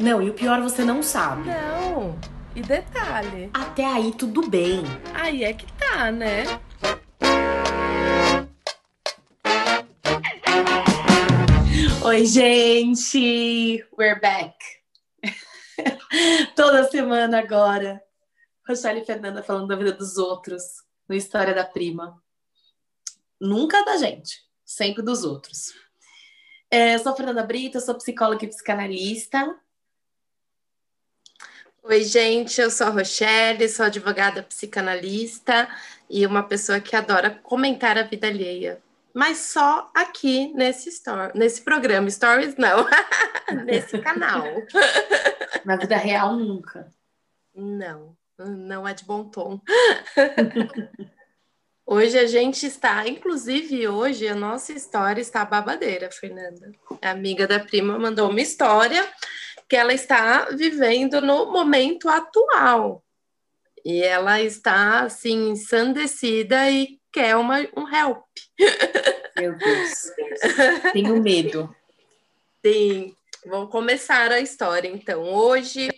Não, e o pior você não sabe. Não. E detalhe. Até aí tudo bem. Aí é que tá, né? Oi, gente! We're back! Toda semana agora. Rochelle e Fernanda falando da vida dos outros no História da Prima. Nunca da gente, sempre dos outros. É, eu sou Fernanda Brito, sou psicóloga e psicanalista. Oi, gente, eu sou a Rochelle, sou advogada psicanalista e uma pessoa que adora comentar a vida alheia mas só aqui nesse story, nesse programa. Stories não, nesse canal. Na vida real, nunca. Não, não é de bom tom. Hoje a gente está, inclusive hoje a nossa história está babadeira, Fernanda. A amiga da prima mandou uma história que ela está vivendo no momento atual. E ela está assim ensandecida e quer uma, um help. Meu Deus. Tenho medo. Sim. Vamos começar a história, então. Hoje,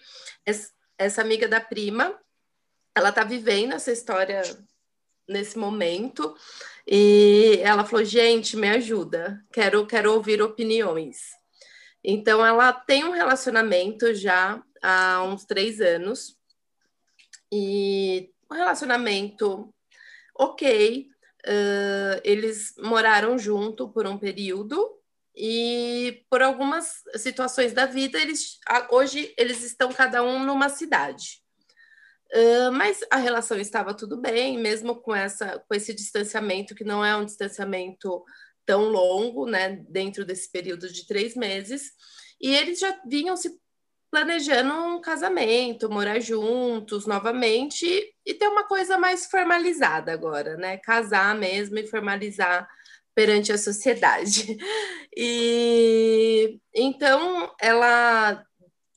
essa amiga da prima, ela está vivendo essa história nesse momento e ela falou: gente, me ajuda, quero, quero ouvir opiniões. Então, ela tem um relacionamento já há uns três anos e um relacionamento ok. Uh, eles moraram junto por um período e por algumas situações da vida eles hoje eles estão cada um numa cidade uh, mas a relação estava tudo bem mesmo com essa com esse distanciamento que não é um distanciamento tão longo né dentro desse período de três meses e eles já vinham se planejando um casamento, morar juntos novamente e ter uma coisa mais formalizada agora, né? Casar mesmo e formalizar perante a sociedade. E então ela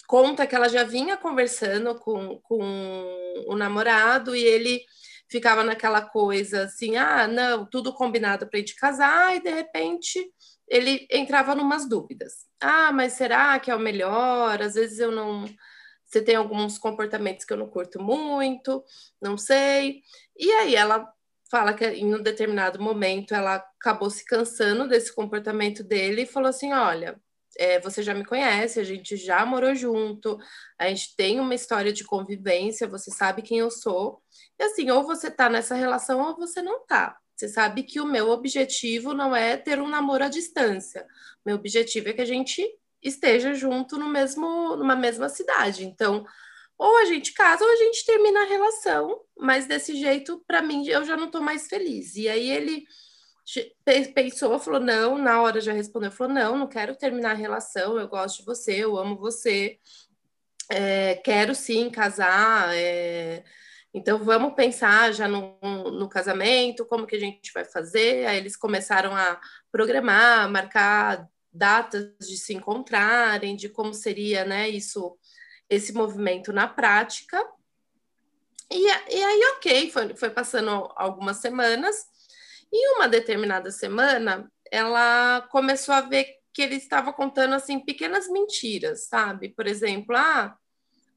conta que ela já vinha conversando com, com o namorado e ele ficava naquela coisa assim: ah, não, tudo combinado para gente casar, e de repente ele entrava numas dúvidas. Ah, mas será que é o melhor? Às vezes eu não. Você tem alguns comportamentos que eu não curto muito, não sei. E aí ela fala que em um determinado momento ela acabou se cansando desse comportamento dele e falou assim: olha, é, você já me conhece, a gente já morou junto, a gente tem uma história de convivência, você sabe quem eu sou. E assim, ou você tá nessa relação ou você não tá. Você sabe que o meu objetivo não é ter um namoro à distância. Meu objetivo é que a gente esteja junto no mesmo, numa mesma cidade. Então, ou a gente casa ou a gente termina a relação, mas desse jeito, para mim, eu já não estou mais feliz. E aí ele pensou, falou não, na hora já respondeu, falou não, não quero terminar a relação, eu gosto de você, eu amo você, é, quero sim casar, é, então vamos pensar já no, no, casamento, como que a gente vai fazer. Aí eles começaram a programar, marcar datas de se encontrarem, de como seria, né, isso, esse movimento na prática. E, e aí, ok, foi, foi passando algumas semanas, e uma determinada semana ela começou a ver que ele estava contando assim pequenas mentiras, sabe? Por exemplo, ah,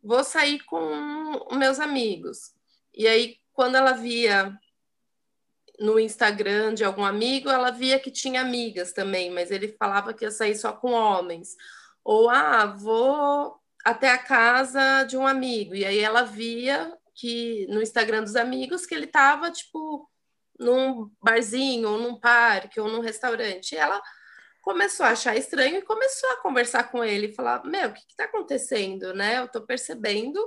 vou sair com meus amigos. E aí, quando ela via no Instagram de algum amigo, ela via que tinha amigas também, mas ele falava que ia sair só com homens. Ou, ah, vou até a casa de um amigo. E aí ela via que no Instagram dos amigos que ele estava, tipo, num barzinho, ou num parque, ou num restaurante. E ela começou a achar estranho e começou a conversar com ele, falar, meu, o que está acontecendo, né? Eu estou percebendo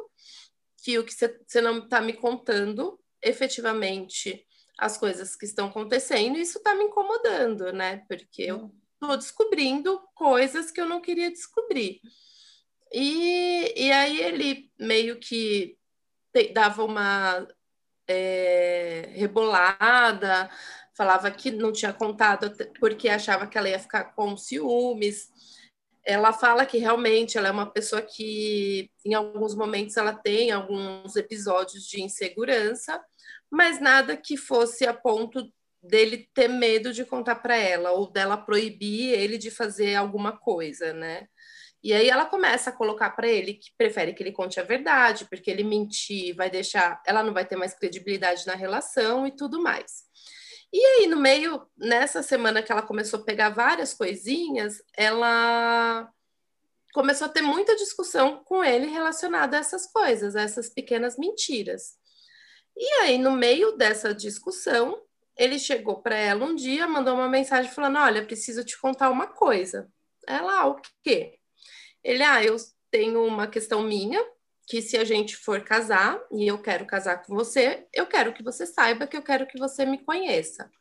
que o que você não está me contando efetivamente as coisas que estão acontecendo, isso está me incomodando, né? Porque eu estou descobrindo coisas que eu não queria descobrir. E, e aí ele meio que dava uma é, rebolada, falava que não tinha contado porque achava que ela ia ficar com ciúmes ela fala que realmente ela é uma pessoa que, em alguns momentos, ela tem alguns episódios de insegurança, mas nada que fosse a ponto dele ter medo de contar para ela ou dela proibir ele de fazer alguma coisa, né? E aí ela começa a colocar para ele que prefere que ele conte a verdade, porque ele mentir vai deixar, ela não vai ter mais credibilidade na relação e tudo mais. E aí, no meio, nessa semana que ela começou a pegar várias coisinhas, ela começou a ter muita discussão com ele relacionada a essas coisas, a essas pequenas mentiras. E aí, no meio dessa discussão, ele chegou para ela um dia, mandou uma mensagem falando: Olha, preciso te contar uma coisa. Ela, ah, o quê? Ele, ah, eu tenho uma questão minha, que se a gente for casar e eu quero casar com você, eu quero que você saiba que eu quero que você me conheça.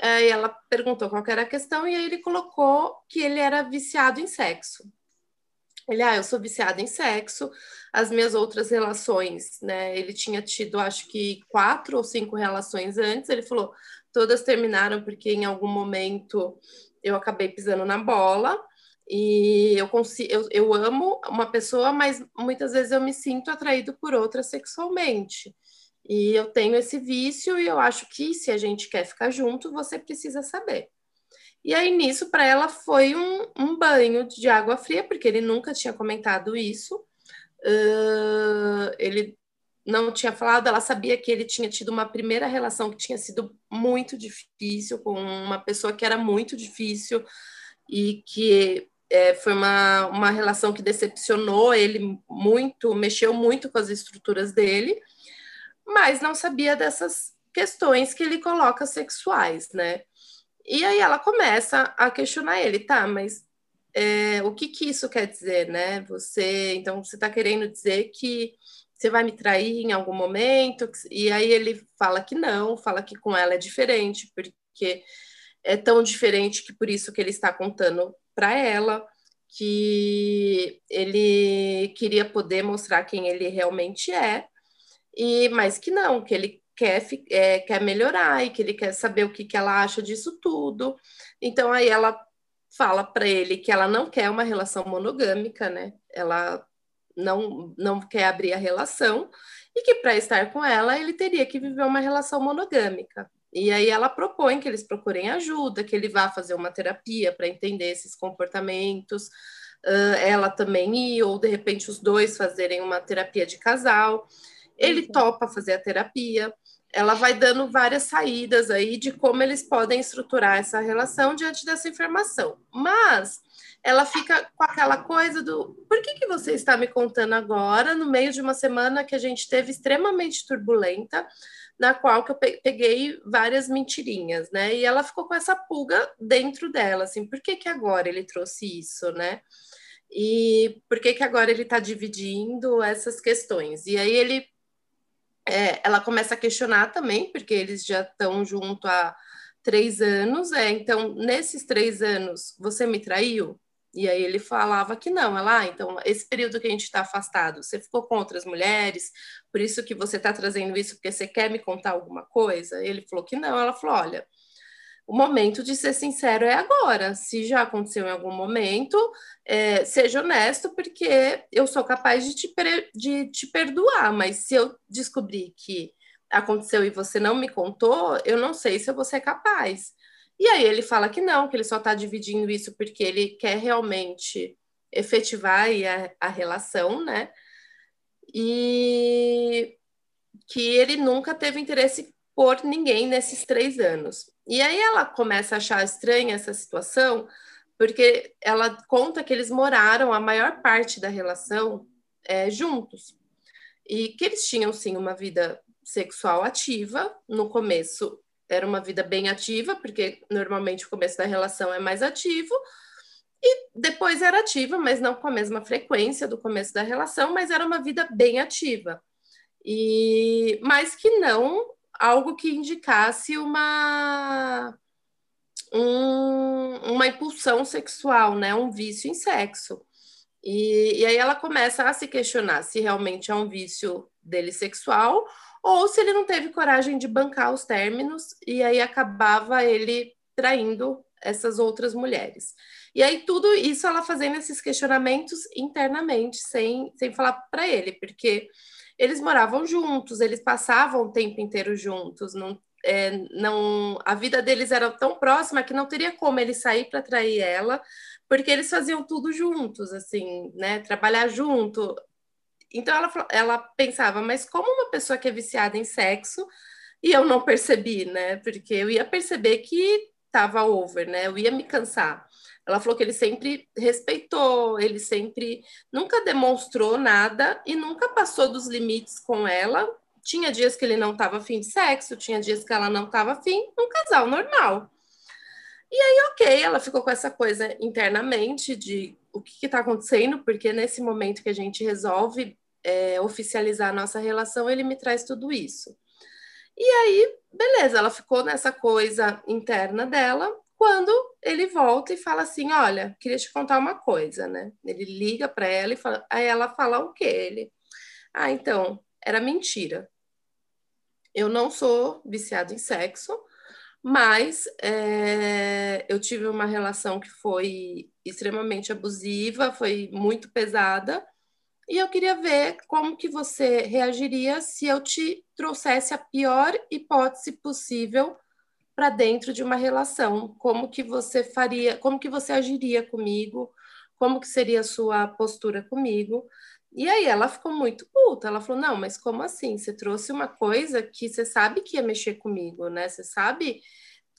Aí ela perguntou qual era a questão e aí ele colocou que ele era viciado em sexo. Ele, ah, eu sou viciado em sexo, as minhas outras relações, né? Ele tinha tido, acho que, quatro ou cinco relações antes. Ele falou, todas terminaram porque em algum momento eu acabei pisando na bola e eu, consigo, eu, eu amo uma pessoa, mas muitas vezes eu me sinto atraído por outra sexualmente. E eu tenho esse vício e eu acho que se a gente quer ficar junto, você precisa saber. E aí, nisso, para ela foi um, um, banho de água fria, porque ele nunca tinha comentado isso. Uh, ele não tinha falado, ela sabia que ele tinha tido uma primeira relação que tinha sido muito difícil, com uma pessoa que era muito difícil e que é, foi uma, uma relação que decepcionou ele muito, mexeu muito com as estruturas dele, mas não sabia dessas questões que ele coloca sexuais, né? E aí ela começa a questionar ele, tá, mas é, o que que isso quer dizer, né? Você, então, você está querendo dizer que você vai me trair em algum momento? E aí ele fala que não, fala que com ela é diferente, porque é tão diferente que por isso que ele está contando para ela, que ele queria poder mostrar quem ele realmente é, e mas que não, que ele quer, é, quer melhorar e que ele quer saber o que, que ela acha disso tudo. Então aí ela fala para ele que ela não quer uma relação monogâmica, né? Ela não, não quer abrir a relação e que para estar com ela ele teria que viver uma relação monogâmica. E aí ela propõe que eles procurem ajuda, que ele vá fazer uma terapia para entender esses comportamentos, uh, ela também ir, ou de repente os dois fazerem uma terapia de casal. Ele uhum. topa fazer a terapia, ela vai dando várias saídas aí de como eles podem estruturar essa relação diante dessa informação. Mas ela fica com aquela coisa do por que, que você está me contando agora, no meio de uma semana que a gente teve extremamente turbulenta, na qual que eu peguei várias mentirinhas, né? E ela ficou com essa pulga dentro dela, assim, por que, que agora ele trouxe isso, né? E por que, que agora ele está dividindo essas questões? E aí ele é, ela começa a questionar também, porque eles já estão junto há três anos. É, então, nesses três anos, você me traiu? E aí ele falava que não. Ela, ah, então, esse período que a gente está afastado, você ficou com outras mulheres, por isso que você está trazendo isso, porque você quer me contar alguma coisa? Ele falou que não. Ela falou: olha, o momento de ser sincero é agora. Se já aconteceu em algum momento, é, seja honesto, porque eu sou capaz de te, de te perdoar, mas se eu descobrir que aconteceu e você não me contou, eu não sei se eu vou ser capaz. E aí ele fala que não, que ele só está dividindo isso porque ele quer realmente efetivar a, a relação, né? E que ele nunca teve interesse por ninguém nesses três anos. E aí ela começa a achar estranha essa situação, porque ela conta que eles moraram a maior parte da relação é, juntos. E que eles tinham, sim, uma vida sexual ativa. No começo era uma vida bem ativa, porque normalmente o começo da relação é mais ativo. E depois era ativa, mas não com a mesma frequência do começo da relação, mas era uma vida bem ativa. E mas que não algo que indicasse uma um, uma impulsão sexual, né? Um vício em sexo. E, e aí ela começa a se questionar se realmente é um vício dele sexual ou se ele não teve coragem de bancar os términos e aí acabava ele traindo essas outras mulheres. E aí tudo isso ela fazendo esses questionamentos internamente, sem, sem falar para ele, porque eles moravam juntos, eles passavam o tempo inteiro juntos, não, é, não, a vida deles era tão próxima que não teria como ele sair para trair ela, porque eles faziam tudo juntos, assim, né? Trabalhar junto. Então ela, ela pensava, mas como uma pessoa que é viciada em sexo e eu não percebi, né? Porque eu ia perceber que estava over, né? Eu ia me cansar. Ela falou que ele sempre respeitou, ele sempre nunca demonstrou nada e nunca passou dos limites com ela. Tinha dias que ele não estava afim de sexo, tinha dias que ela não estava afim, um casal normal. E aí, ok, ela ficou com essa coisa internamente de o que está acontecendo, porque nesse momento que a gente resolve é, oficializar a nossa relação, ele me traz tudo isso. E aí, beleza, ela ficou nessa coisa interna dela, quando ele volta e fala assim: Olha, queria te contar uma coisa, né? Ele liga para ela e fala, aí ela fala o quê? Ele, ah, então, era mentira. Eu não sou viciado em sexo, mas é, eu tive uma relação que foi extremamente abusiva, foi muito pesada, e eu queria ver como que você reagiria se eu te trouxesse a pior hipótese possível para dentro de uma relação. Como que você faria, como que você agiria comigo? Como que seria a sua postura comigo? E aí ela ficou muito puta. Ela falou: "Não, mas como assim? Você trouxe uma coisa que você sabe que ia mexer comigo, né? Você sabe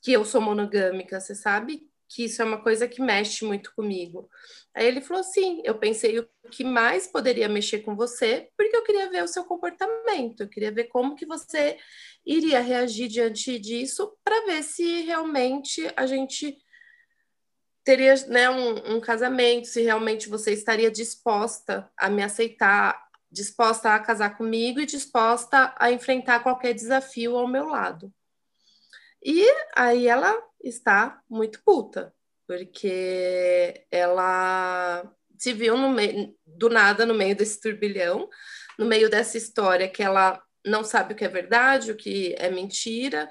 que eu sou monogâmica, você sabe que isso é uma coisa que mexe muito comigo. Aí ele falou: sim, eu pensei o que mais poderia mexer com você, porque eu queria ver o seu comportamento, eu queria ver como que você iria reagir diante disso, para ver se realmente a gente teria né, um, um casamento, se realmente você estaria disposta a me aceitar, disposta a casar comigo e disposta a enfrentar qualquer desafio ao meu lado. E aí ela está muito puta, porque ela se viu no meio, do nada no meio desse turbilhão, no meio dessa história que ela não sabe o que é verdade, o que é mentira,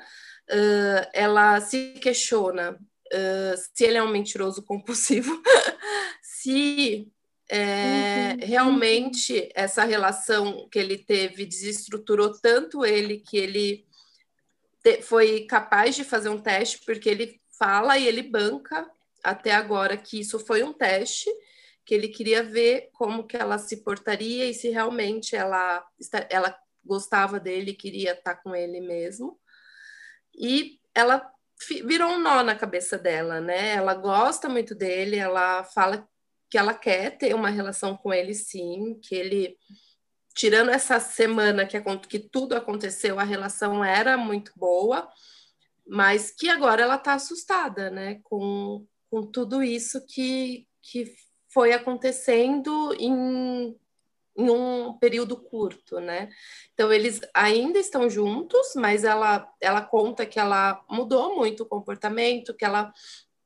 uh, ela se questiona uh, se ele é um mentiroso compulsivo, se é, uhum. realmente essa relação que ele teve desestruturou tanto ele que ele foi capaz de fazer um teste, porque ele fala e ele banca até agora que isso foi um teste, que ele queria ver como que ela se portaria e se realmente ela, ela gostava dele, queria estar com ele mesmo. E ela virou um nó na cabeça dela, né? Ela gosta muito dele, ela fala que ela quer ter uma relação com ele sim, que ele tirando essa semana que, que tudo aconteceu, a relação era muito boa, mas que agora ela está assustada, né, com, com tudo isso que, que foi acontecendo em, em um período curto, né? Então eles ainda estão juntos, mas ela ela conta que ela mudou muito o comportamento, que ela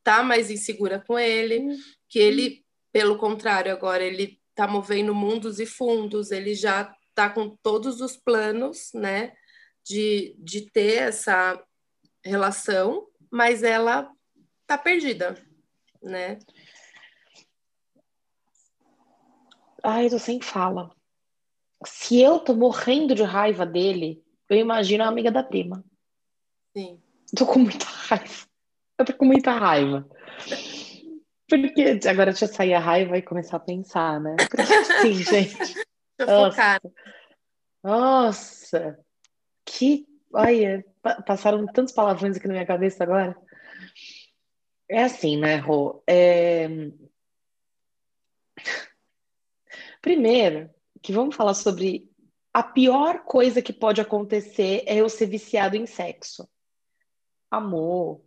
tá mais insegura com ele, que ele, pelo contrário, agora ele tá movendo mundos e fundos, ele já tá com todos os planos, né, de, de ter essa relação, mas ela tá perdida, né? Ai, eu tô sem fala. Se eu tô morrendo de raiva dele, eu imagino a amiga da prima. Sim. Tô com muita raiva. Eu tô com muita raiva. Porque agora deixa eu sair a raiva e começar a pensar, né? Porque assim, gente. Nossa. Nossa. Que. Olha, passaram tantos palavrões aqui na minha cabeça agora. É assim, né, Rô? É... Primeiro, que vamos falar sobre a pior coisa que pode acontecer é eu ser viciado em sexo. Amor,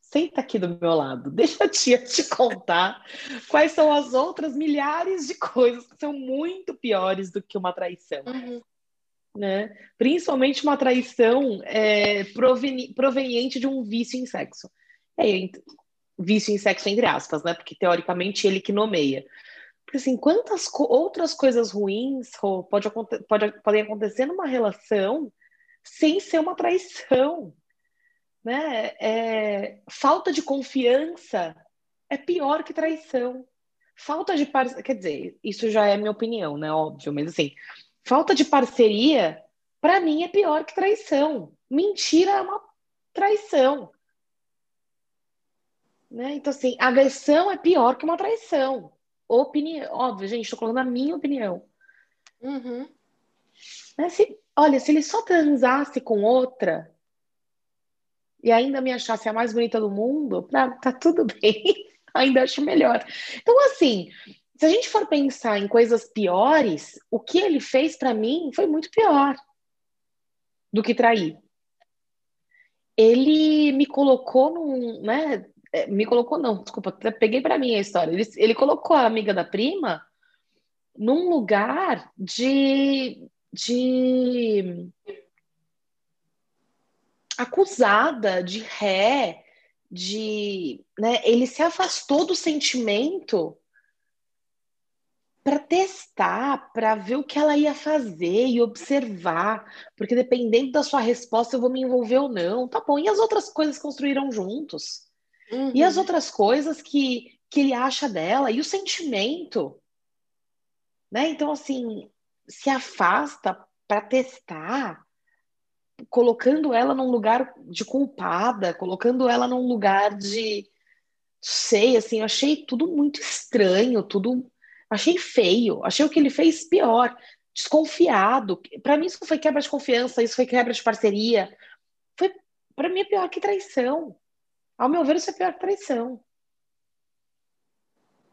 senta aqui do meu lado, deixa a tia te contar quais são as outras milhares de coisas que são muito piores do que uma traição. Uhum. Né? Principalmente uma traição é, proveniente de um vício em sexo. É, vício em sexo entre aspas, né? Porque teoricamente ele que nomeia. Porque assim, quantas co outras coisas ruins pode, pode, podem acontecer numa relação sem ser uma traição? Né? É, falta de confiança é pior que traição. Falta de parceria, quer dizer, isso já é minha opinião, né? Óbvio, mas assim, falta de parceria, para mim, é pior que traição. Mentira é uma traição. Né? Então, assim, agressão é pior que uma traição. Opinião, óbvio, gente, estou colocando a minha opinião. Uhum. Né? Se, olha, se ele só transasse com outra e ainda me achasse a mais bonita do mundo, pra, tá tudo bem. ainda acho melhor. Então, assim, se a gente for pensar em coisas piores, o que ele fez para mim foi muito pior do que trair. Ele me colocou num, né? É, me colocou não, desculpa, peguei para mim a história. Ele, ele colocou a amiga da prima num lugar de, de acusada, de ré, de, né? Ele se afastou do sentimento para testar, para ver o que ela ia fazer e observar, porque dependendo da sua resposta eu vou me envolver ou não. Tá bom. E as outras coisas construíram juntos? Uhum. E as uhum. outras coisas que, que ele acha dela? E o sentimento? Né? Então, assim, se afasta para testar, colocando ela num lugar de culpada, colocando ela num lugar de. Sei, assim, eu achei tudo muito estranho, tudo Achei feio, achei o que ele fez pior, desconfiado. Para mim, isso foi quebra de confiança, isso foi quebra de parceria. Foi, para mim, é pior que traição. Ao meu ver, isso é pior que traição.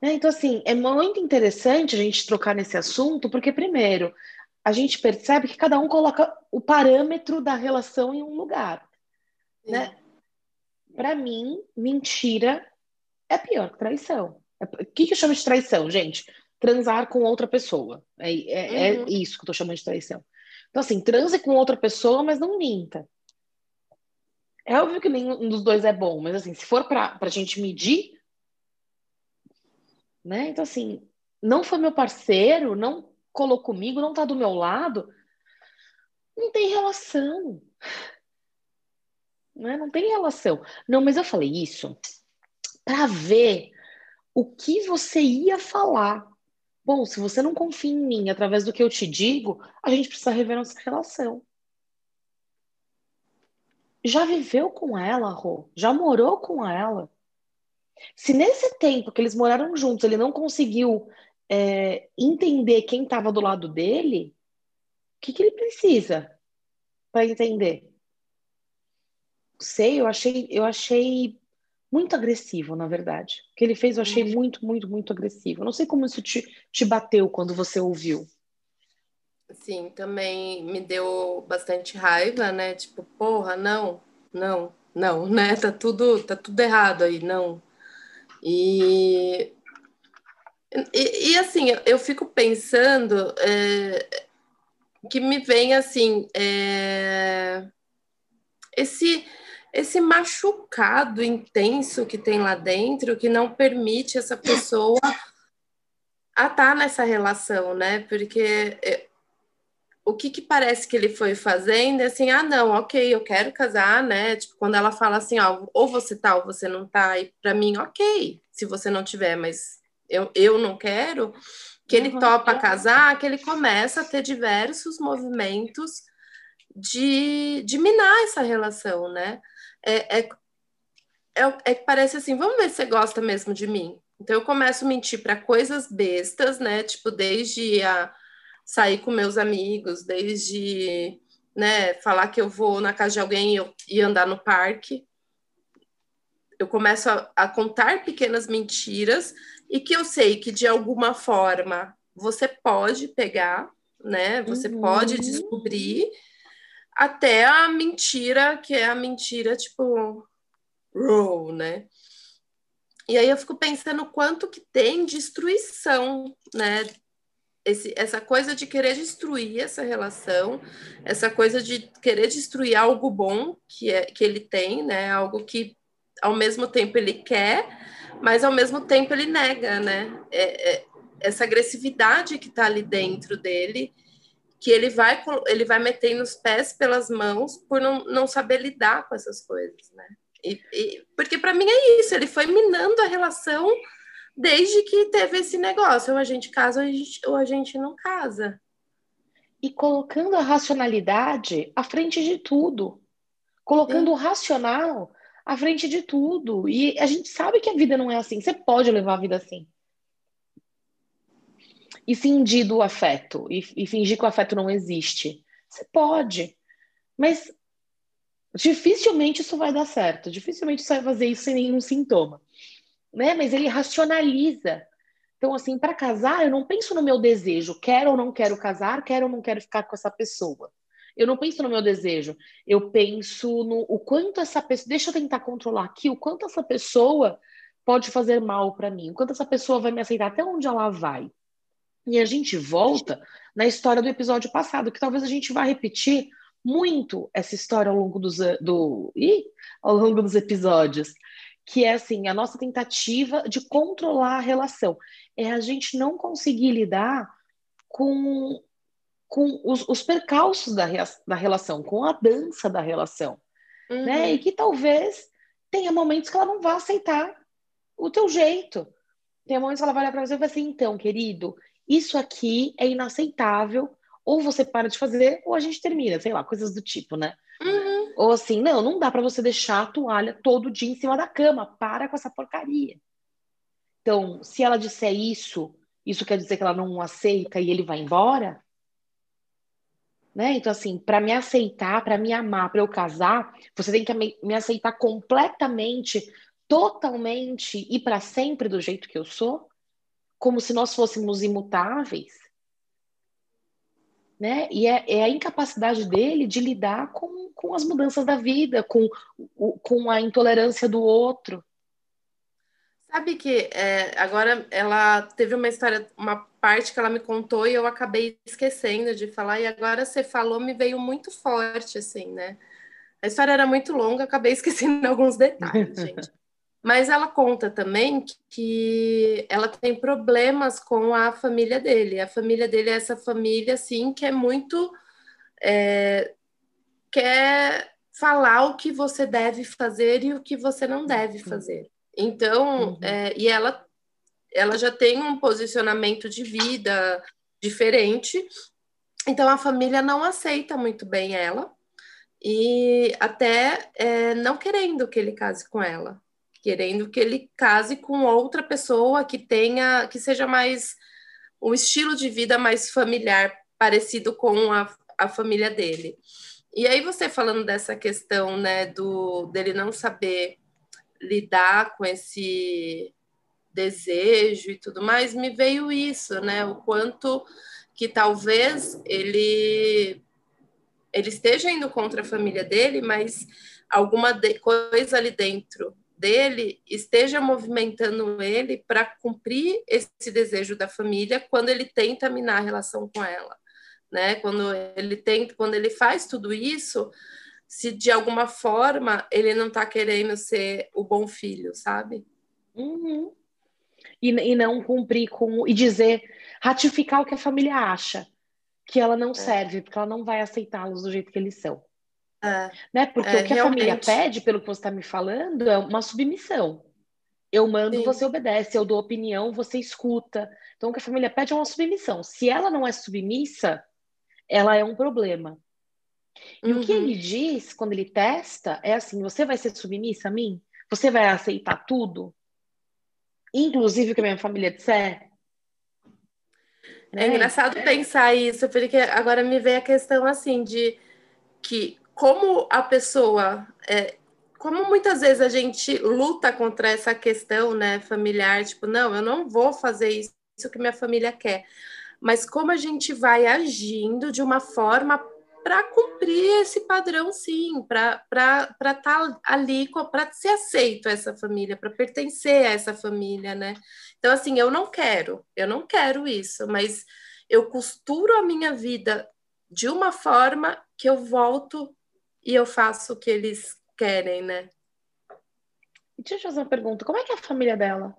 É, então, assim, é muito interessante a gente trocar nesse assunto, porque, primeiro, a gente percebe que cada um coloca o parâmetro da relação em um lugar. Né? Para mim, mentira é pior que traição. O que, que eu chamo de traição, gente? transar com outra pessoa. É, é, é uhum. é isso que eu tô chamando de traição. Então, assim, transe com outra pessoa, mas não minta. É óbvio que nenhum dos dois é bom, mas assim, se for pra, pra gente medir, né? Então, assim, não foi meu parceiro, não colou comigo, não tá do meu lado, não tem relação. Né? Não tem relação. Não, mas eu falei isso para ver o que você ia falar. Bom, se você não confia em mim através do que eu te digo, a gente precisa rever nossa relação. Já viveu com ela, Rô? Já morou com ela? Se nesse tempo que eles moraram juntos ele não conseguiu é, entender quem estava do lado dele, o que, que ele precisa para entender? Sei, eu achei, eu achei muito agressivo, na verdade. O que ele fez eu achei muito, muito, muito agressivo. Eu não sei como isso te, te bateu quando você ouviu. Sim, também me deu bastante raiva, né? Tipo, porra, não, não, não, né? Tá tudo, tá tudo errado aí, não. E, e, e assim, eu fico pensando é, que me vem assim, é, esse esse machucado intenso que tem lá dentro que não permite essa pessoa a estar tá nessa relação, né? Porque é, o que, que parece que ele foi fazendo é assim, ah, não, ok, eu quero casar, né? Tipo, quando ela fala assim, ó, ou você tá ou você não tá, e para mim, ok, se você não tiver, mas eu, eu não quero, que ele uhum. topa casar, que ele começa a ter diversos movimentos de, de minar essa relação, né? é, é, é, é que parece assim, vamos ver se você gosta mesmo de mim. Então eu começo a mentir para coisas bestas, né? Tipo, desde a sair com meus amigos, desde né, falar que eu vou na casa de alguém e, e andar no parque. Eu começo a, a, contar pequenas mentiras e que eu sei que de alguma forma você pode pegar, né? Você uhum. pode descobrir até a mentira, que é a mentira, tipo, raw, né? E aí eu fico pensando quanto que tem destruição, né? Esse, essa coisa de querer destruir essa relação, essa coisa de querer destruir algo bom que, é, que ele tem, né? Algo que ao mesmo tempo ele quer, mas ao mesmo tempo ele nega, né? É, é, essa agressividade que está ali dentro dele que ele vai, ele vai metendo os pés pelas mãos por não, não saber lidar com essas coisas, né? E, e porque para mim é isso, ele foi minando a relação desde que teve esse negócio, ou a gente casa ou a gente, ou a gente não casa. E colocando a racionalidade à frente de tudo. Colocando Sim. o racional à frente de tudo. E a gente sabe que a vida não é assim. Você pode levar a vida assim. E fingir do afeto, e, e fingir que o afeto não existe. Você pode. Mas dificilmente isso vai dar certo. Dificilmente você vai fazer isso sem nenhum sintoma. Né? Mas ele racionaliza. Então, assim, para casar, eu não penso no meu desejo, quero ou não quero casar, quero ou não quero ficar com essa pessoa. Eu não penso no meu desejo, eu penso no o quanto essa pessoa. Deixa eu tentar controlar aqui o quanto essa pessoa pode fazer mal para mim, o quanto essa pessoa vai me aceitar, até onde ela vai. E a gente volta na história do episódio passado, que talvez a gente vá repetir muito essa história ao longo dos, do, ih, ao longo dos episódios, que é assim, a nossa tentativa de controlar a relação. É a gente não conseguir lidar com com os, os percalços da, da relação, com a dança da relação, né? uhum. né? E que talvez tenha momentos que ela não vá aceitar o teu jeito. Tem momentos que ela vai olhar para você e vai assim, então, querido, isso aqui é inaceitável, ou você para de fazer, ou a gente termina, sei lá, coisas do tipo, né? Uhum. Ou assim, não, não dá para você deixar a toalha todo dia em cima da cama, para com essa porcaria. Então, se ela disser isso, isso quer dizer que ela não aceita e ele vai embora? Né? Então, assim, para me aceitar, para me amar, para eu casar, você tem que me aceitar completamente, totalmente e para sempre do jeito que eu sou, como se nós fôssemos imutáveis. Né? E é, é, a incapacidade dele de lidar com, com as mudanças da vida, com, com a intolerância do outro. Sabe que é, agora ela teve uma história, uma parte que ela me contou e eu acabei esquecendo de falar, e agora você falou, me veio muito forte, assim, né? A história era muito longa, acabei esquecendo alguns detalhes, gente. Mas ela conta também que ela tem problemas com a família dele. A família dele é essa família, assim, que é muito. É, quer falar o que você deve fazer e o que você não deve fazer. Então, uhum. é, e ela, ela já tem um posicionamento de vida diferente, então a família não aceita muito bem ela, e até é, não querendo que ele case com ela, querendo que ele case com outra pessoa que tenha, que seja mais um estilo de vida mais familiar, parecido com a, a família dele. E aí você falando dessa questão, né, do dele não saber lidar com esse desejo e tudo mais, me veio isso, né? O quanto que talvez ele ele esteja indo contra a família dele, mas alguma de, coisa ali dentro dele esteja movimentando ele para cumprir esse desejo da família quando ele tenta minar a relação com ela, né? Quando ele tenta, quando ele faz tudo isso, se de alguma forma ele não está querendo ser o bom filho, sabe? Uhum. E, e não cumprir com. e dizer, ratificar o que a família acha, que ela não é. serve, porque ela não vai aceitá-los do jeito que eles são. É. Né? Porque é, o que realmente... a família pede, pelo que você está me falando, é uma submissão. Eu mando, Sim. você obedece, eu dou opinião, você escuta. Então, o que a família pede é uma submissão. Se ela não é submissa, ela é um problema. E uhum. o que ele uhum. diz quando ele testa é assim: você vai ser submissa a mim? Você vai aceitar tudo? Inclusive o que a minha família disser? É engraçado pensar isso, porque agora me vem a questão assim de que como a pessoa é, como muitas vezes a gente luta contra essa questão né, familiar, tipo, não, eu não vou fazer isso, isso que minha família quer. Mas como a gente vai agindo de uma forma para cumprir esse padrão, sim, para estar tá ali, para ser aceito essa família, para pertencer a essa família, né? Então, assim, eu não quero, eu não quero isso, mas eu costuro a minha vida de uma forma que eu volto e eu faço o que eles querem, né? Deixa eu te fazer uma pergunta: como é que é a família dela?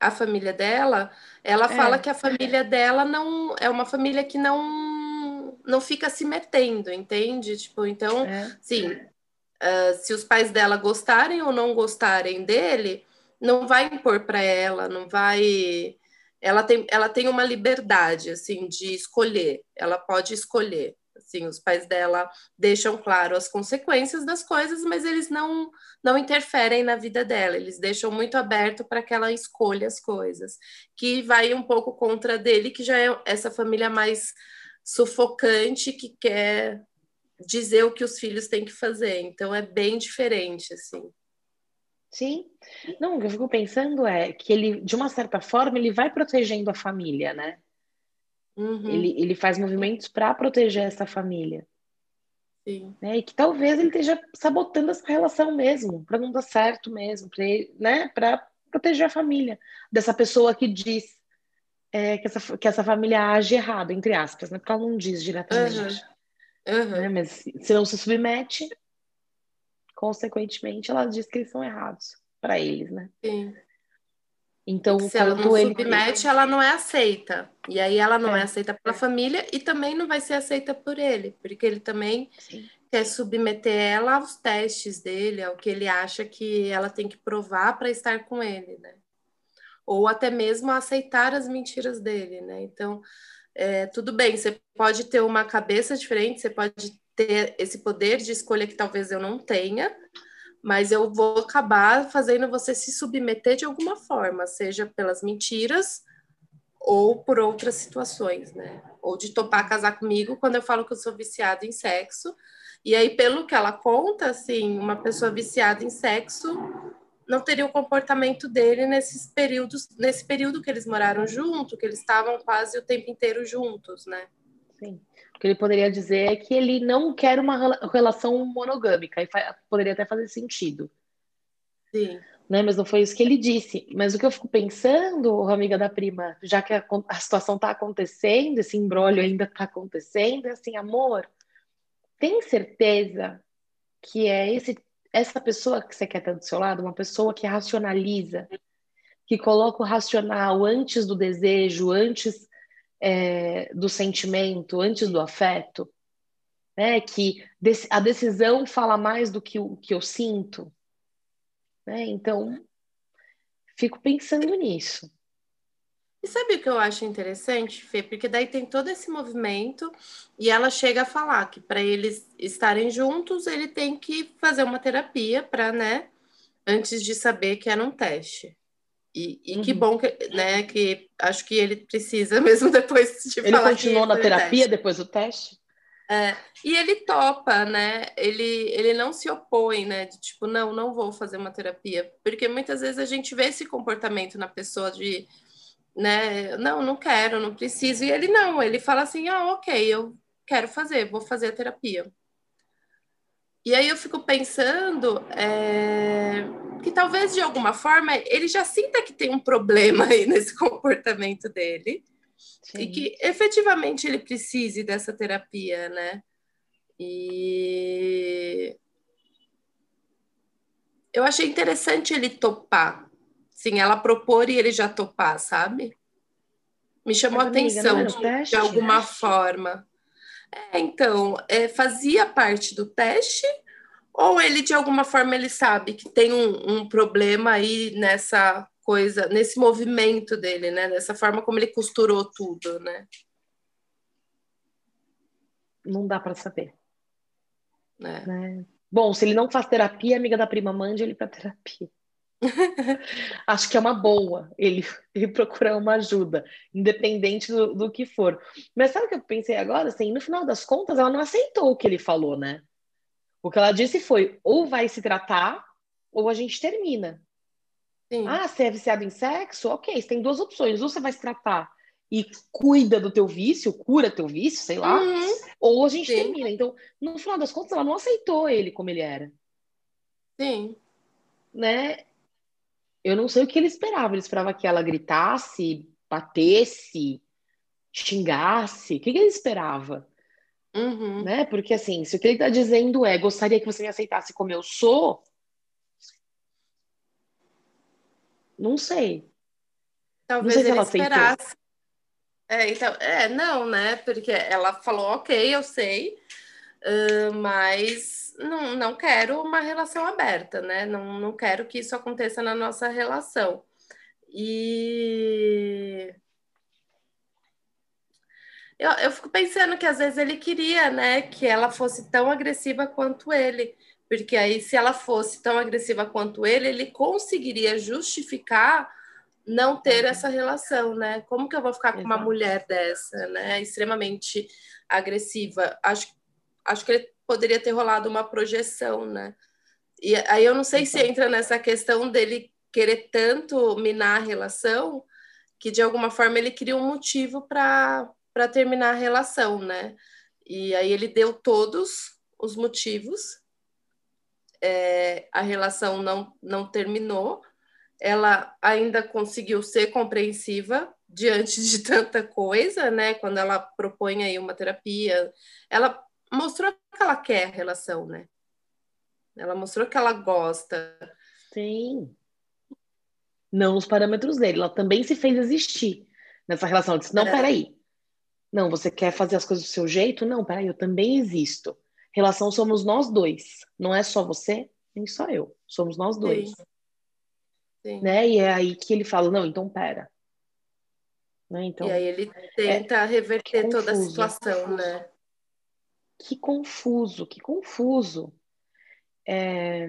A família dela, ela é. fala que a família dela não é uma família que não não fica se metendo, entende? Tipo, então, é. sim, uh, se os pais dela gostarem ou não gostarem dele, não vai impor para ela, não vai. Ela tem, ela tem uma liberdade, assim, de escolher. Ela pode escolher. Assim, os pais dela deixam claro as consequências das coisas, mas eles não não interferem na vida dela. Eles deixam muito aberto para que ela escolha as coisas, que vai um pouco contra dele, que já é essa família mais sufocante que quer dizer o que os filhos têm que fazer. Então é bem diferente, assim. Sim. Não, o que eu fico pensando é que ele, de uma certa forma, ele vai protegendo a família, né? Uhum. Ele, ele faz movimentos para proteger essa família. Sim. Né? E que talvez ele esteja sabotando essa relação mesmo, para não dar certo mesmo, para né? proteger a família dessa pessoa que diz é, que, essa, que essa família age errado, entre aspas, né? Porque ela não diz diretamente. Uhum. Uhum. Né? Mas se não se submete, consequentemente, ela diz que eles são errados para eles, né? Sim. Então, se ela não ele... submete, ela não é aceita. E aí ela não é, é aceita pela é. família e também não vai ser aceita por ele, porque ele também Sim. quer submeter ela aos testes dele, ao que ele acha que ela tem que provar para estar com ele, né? Ou até mesmo aceitar as mentiras dele, né? Então, é, tudo bem, você pode ter uma cabeça diferente, você pode ter esse poder de escolha que talvez eu não tenha, mas eu vou acabar fazendo você se submeter de alguma forma, seja pelas mentiras ou por outras situações, né? Ou de topar casar comigo quando eu falo que eu sou viciada em sexo. E aí, pelo que ela conta, assim, uma pessoa viciada em sexo não teria o comportamento dele nesses períodos, nesse período que eles moraram junto, que eles estavam quase o tempo inteiro juntos, né? Sim. O que ele poderia dizer é que ele não quer uma relação monogâmica, e poderia até fazer sentido. Sim. Né? Mas não foi isso que ele disse. Mas o que eu fico pensando, amiga da prima, já que a, a situação está acontecendo, esse embrólio ainda está acontecendo, é assim, amor, tem certeza que é esse, essa pessoa que você quer ter do seu lado, uma pessoa que racionaliza, que coloca o racional antes do desejo, antes é, do sentimento antes do afeto, né? Que a decisão fala mais do que o que eu sinto, né? Então, fico pensando nisso. E sabe o que eu acho interessante, Fê? Porque daí tem todo esse movimento e ela chega a falar que para eles estarem juntos, ele tem que fazer uma terapia para, né, antes de saber que era um teste. E, e uhum. que bom que, né, que acho que ele precisa mesmo depois de ele falar. Ele continuou na terapia depois do teste? É, e ele topa, né? Ele, ele não se opõe, né? De tipo, não, não vou fazer uma terapia. Porque muitas vezes a gente vê esse comportamento na pessoa de, né? Não, não quero, não preciso. E ele não, ele fala assim: ah, ok, eu quero fazer, vou fazer a terapia. E aí eu fico pensando é, que talvez de alguma forma ele já sinta que tem um problema aí nesse comportamento dele Sim. e que efetivamente ele precise dessa terapia, né? E eu achei interessante ele topar, sim, ela propor e ele já topar, sabe? Me chamou a atenção de alguma forma. É, então, é, fazia parte do teste, ou ele, de alguma forma, ele sabe que tem um, um problema aí nessa coisa, nesse movimento dele, né? Nessa forma como ele costurou tudo, né? Não dá para saber. É. Né? Bom, se ele não faz terapia, amiga da prima, mande ele para terapia. Acho que é uma boa ele, ele procurar uma ajuda, independente do, do que for. Mas sabe o que eu pensei agora? Assim, no final das contas, ela não aceitou o que ele falou, né? O que ela disse foi: ou vai se tratar, ou a gente termina. Sim. Ah, você é viciado em sexo? Ok, você tem duas opções. Ou você vai se tratar e cuida do teu vício, cura teu vício, sei lá, uhum. ou a gente Sim. termina. Então, no final das contas, ela não aceitou ele como ele era. Sim. Né? Eu não sei o que ele esperava. Ele esperava que ela gritasse, batesse, xingasse. O que, que ele esperava? Uhum. Né? Porque assim, se o que ele está dizendo é gostaria que você me aceitasse como eu sou, não sei. Talvez não sei ele esperasse. É, então, é, não, né? Porque ela falou, ok, eu sei, uh, mas não, não quero uma relação aberta, né? Não, não quero que isso aconteça na nossa relação. E Eu, eu fico pensando que às vezes ele queria, né, que ela fosse tão agressiva quanto ele. Porque aí, se ela fosse tão agressiva quanto ele, ele conseguiria justificar não ter uhum. essa relação, né? Como que eu vou ficar com uma mulher dessa, né? Extremamente agressiva. Acho, acho que ele poderia ter rolado uma projeção, né? E aí eu não sei se entra nessa questão dele querer tanto minar a relação que de alguma forma ele cria um motivo para terminar a relação, né? E aí ele deu todos os motivos. É, a relação não, não terminou, ela ainda conseguiu ser compreensiva diante de tanta coisa, né? Quando ela propõe aí uma terapia, ela mostrou que ela quer a relação, né? Ela mostrou que ela gosta. Sim. Não nos parâmetros dele. Ela também se fez existir nessa relação. Ela disse: não, é. peraí. Não, você quer fazer as coisas do seu jeito? Não, peraí, eu também existo. Relação somos nós dois. Não é só você, nem só eu. Somos nós dois. Sim. Sim. Né? E é aí que ele fala: não, então pera. Né? Então, e aí ele tenta é, reverter toda a situação, né? Que confuso, que confuso. É...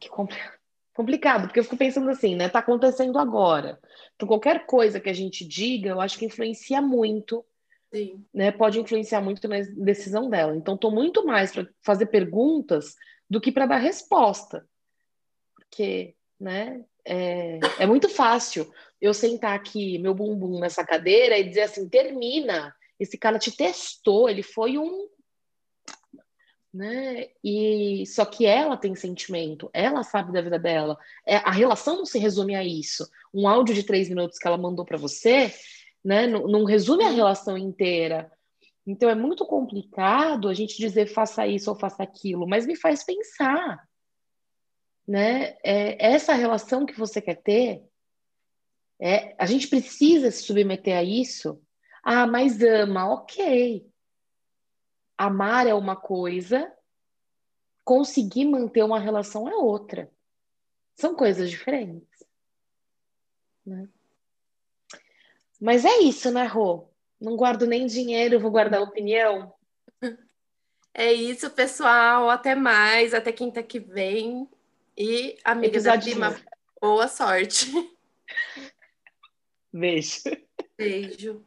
Que complicado, porque eu fico pensando assim, né? Tá acontecendo agora. Então, qualquer coisa que a gente diga, eu acho que influencia muito. Sim. Né? Pode influenciar muito na decisão dela. Então, tô muito mais para fazer perguntas do que para dar resposta. Porque, né? É, é muito fácil eu sentar aqui, meu bumbum nessa cadeira e dizer assim: termina. Esse cara te testou, ele foi um. Né? E só que ela tem sentimento, ela sabe da vida dela. É, a relação não se resume a isso. Um áudio de três minutos que ela mandou para você, né? Não, não resume a relação inteira. Então é muito complicado a gente dizer faça isso ou faça aquilo, mas me faz pensar, né? É, essa relação que você quer ter, é, a gente precisa se submeter a isso ah, mas ama, ok. Amar é uma coisa, conseguir manter uma relação é outra. São coisas diferentes. Né? Mas é isso, né, Rô? Não guardo nem dinheiro, vou guardar opinião. É isso, pessoal. Até mais, até quinta que vem. E, amiga da prima, boa sorte. Beijo. Beijo.